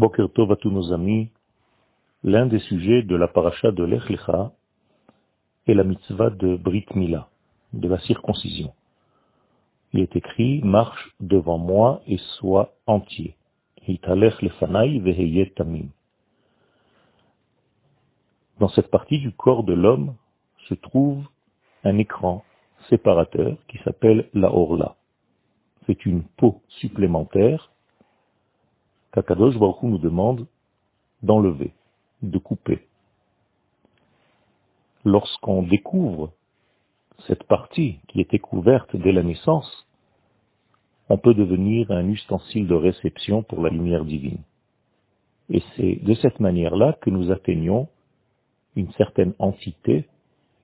Boker Tov. L'un des sujets de la paracha de Lech Lecha est la mitzvah de Brit Mila, de la circoncision. Il est écrit, marche devant moi et sois entier. Dans cette partie du corps de l'homme se trouve un écran séparateur qui s'appelle la orla. C'est une peau supplémentaire qu'Akadosh Baruch nous demande d'enlever, de couper. Lorsqu'on découvre cette partie qui était couverte dès la naissance, on peut devenir un ustensile de réception pour la lumière divine. Et c'est de cette manière-là que nous atteignons une certaine entité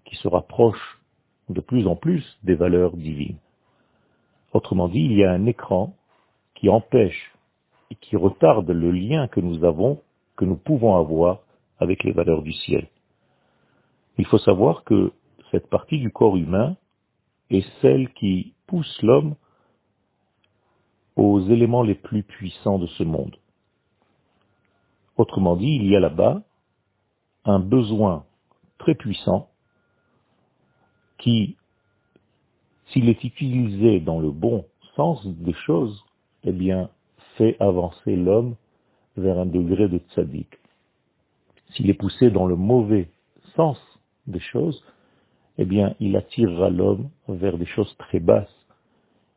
qui se rapproche de plus en plus des valeurs divines. Autrement dit, il y a un écran qui empêche et qui retarde le lien que nous avons, que nous pouvons avoir avec les valeurs du ciel. Il faut savoir que cette partie du corps humain est celle qui pousse l'homme aux éléments les plus puissants de ce monde. Autrement dit, il y a là-bas un besoin très puissant qui, s'il est utilisé dans le bon sens des choses, eh bien, fait avancer l'homme vers un degré de tzaddik. S'il est poussé dans le mauvais sens des choses, eh bien, il attirera l'homme vers des choses très basses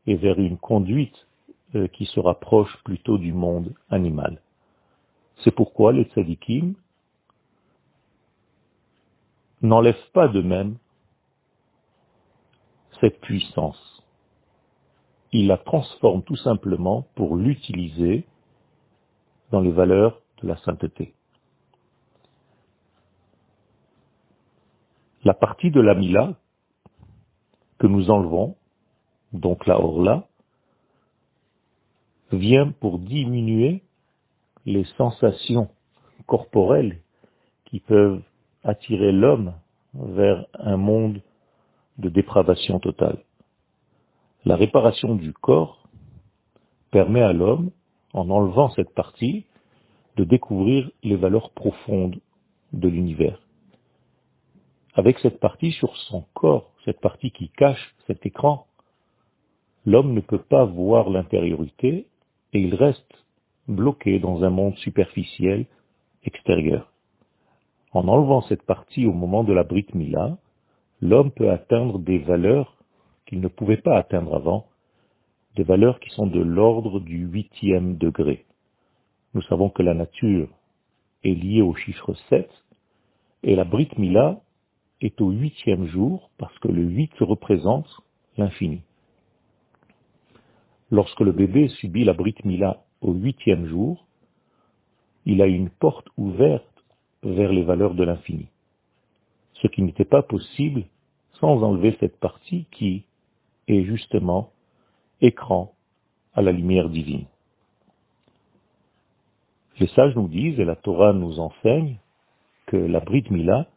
et vers une conduite euh, qui se rapproche plutôt du monde animal. C'est pourquoi les tzaddikim n'enlèvent pas de même cette puissance il la transforme tout simplement pour l'utiliser dans les valeurs de la sainteté. La partie de la Mila que nous enlevons, donc la Orla, vient pour diminuer les sensations corporelles qui peuvent attirer l'homme vers un monde de dépravation totale. La réparation du corps permet à l'homme, en enlevant cette partie, de découvrir les valeurs profondes de l'univers. Avec cette partie sur son corps, cette partie qui cache cet écran, l'homme ne peut pas voir l'intériorité et il reste bloqué dans un monde superficiel extérieur. En enlevant cette partie au moment de la Brit Mila, l'homme peut atteindre des valeurs qu'il ne pouvait pas atteindre avant, des valeurs qui sont de l'ordre du huitième degré. Nous savons que la nature est liée au chiffre 7, et la Brit Mila est au huitième jour, parce que le 8 représente l'infini. Lorsque le bébé subit la Brit Mila au huitième jour, il a une porte ouverte vers les valeurs de l'infini. Ce qui n'était pas possible sans enlever cette partie qui est justement écran à la lumière divine. Les sages nous disent, et la Torah nous enseigne, que la Brit Mila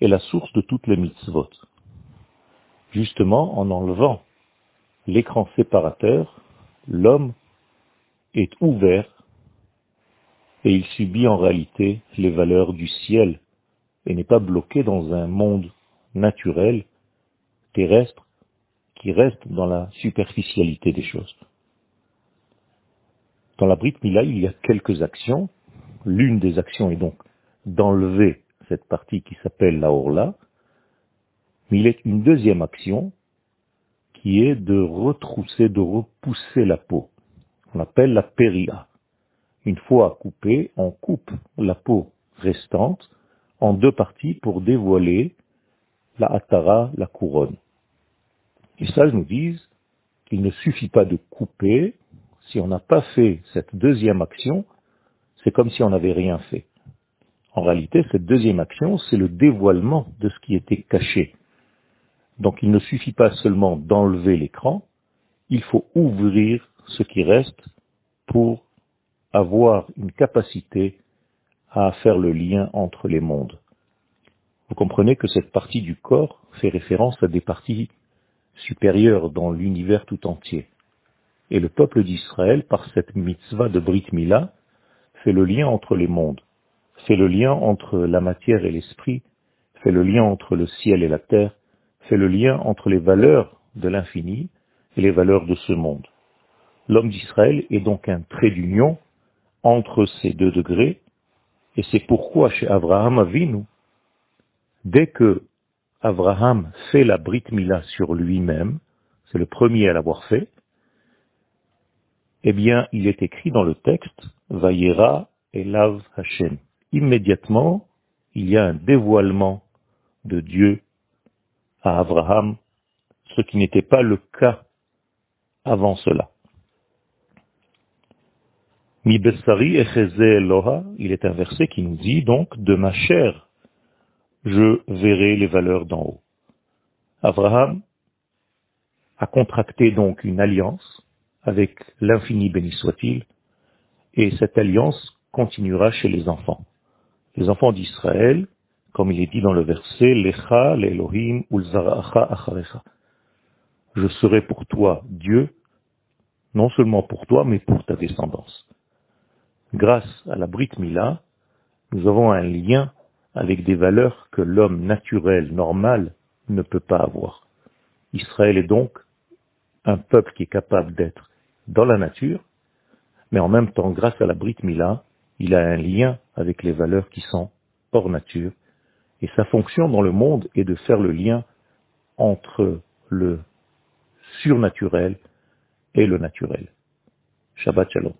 est la source de toutes les mitzvot. Justement, en enlevant l'écran séparateur, l'homme est ouvert et il subit en réalité les valeurs du ciel et n'est pas bloqué dans un monde naturel, terrestre, qui reste dans la superficialité des choses. Dans la Brit Mila, il y a quelques actions. L'une des actions est donc d'enlever cette partie qui s'appelle la Orla, mais il est une deuxième action qui est de retrousser, de repousser la peau. On appelle la péria. Une fois coupée, on coupe la peau restante en deux parties pour dévoiler la atara, la couronne. Les sages nous disent qu'il ne suffit pas de couper. Si on n'a pas fait cette deuxième action, c'est comme si on n'avait rien fait. En réalité, cette deuxième action, c'est le dévoilement de ce qui était caché. Donc il ne suffit pas seulement d'enlever l'écran, il faut ouvrir ce qui reste pour avoir une capacité à faire le lien entre les mondes. Vous comprenez que cette partie du corps fait référence à des parties supérieur dans l'univers tout entier. Et le peuple d'Israël, par cette mitzvah de Brit Mila, fait le lien entre les mondes, fait le lien entre la matière et l'esprit, fait le lien entre le ciel et la terre, fait le lien entre les valeurs de l'infini et les valeurs de ce monde. L'homme d'Israël est donc un trait d'union entre ces deux degrés, et c'est pourquoi chez Abraham Avinu, dès que Abraham fait la Brit Mila sur lui-même, c'est le premier à l'avoir fait, eh bien, il est écrit dans le texte, Vayera Elav Hashem. Immédiatement, il y a un dévoilement de Dieu à Abraham, ce qui n'était pas le cas avant cela. Mi Bessari Eloha, il est un verset qui nous dit donc, de ma chair, je verrai les valeurs d'en haut. Abraham a contracté donc une alliance avec l'infini béni soit-il, et cette alliance continuera chez les enfants. Les enfants d'Israël, comme il est dit dans le verset, Lecha, l'Elohim, acharecha. Je serai pour toi Dieu, non seulement pour toi, mais pour ta descendance. Grâce à la Brit Mila, nous avons un lien avec des valeurs que l'homme naturel, normal, ne peut pas avoir. Israël est donc un peuple qui est capable d'être dans la nature, mais en même temps, grâce à la Brit Mila, il a un lien avec les valeurs qui sont hors nature, et sa fonction dans le monde est de faire le lien entre le surnaturel et le naturel. Shabbat Shalom.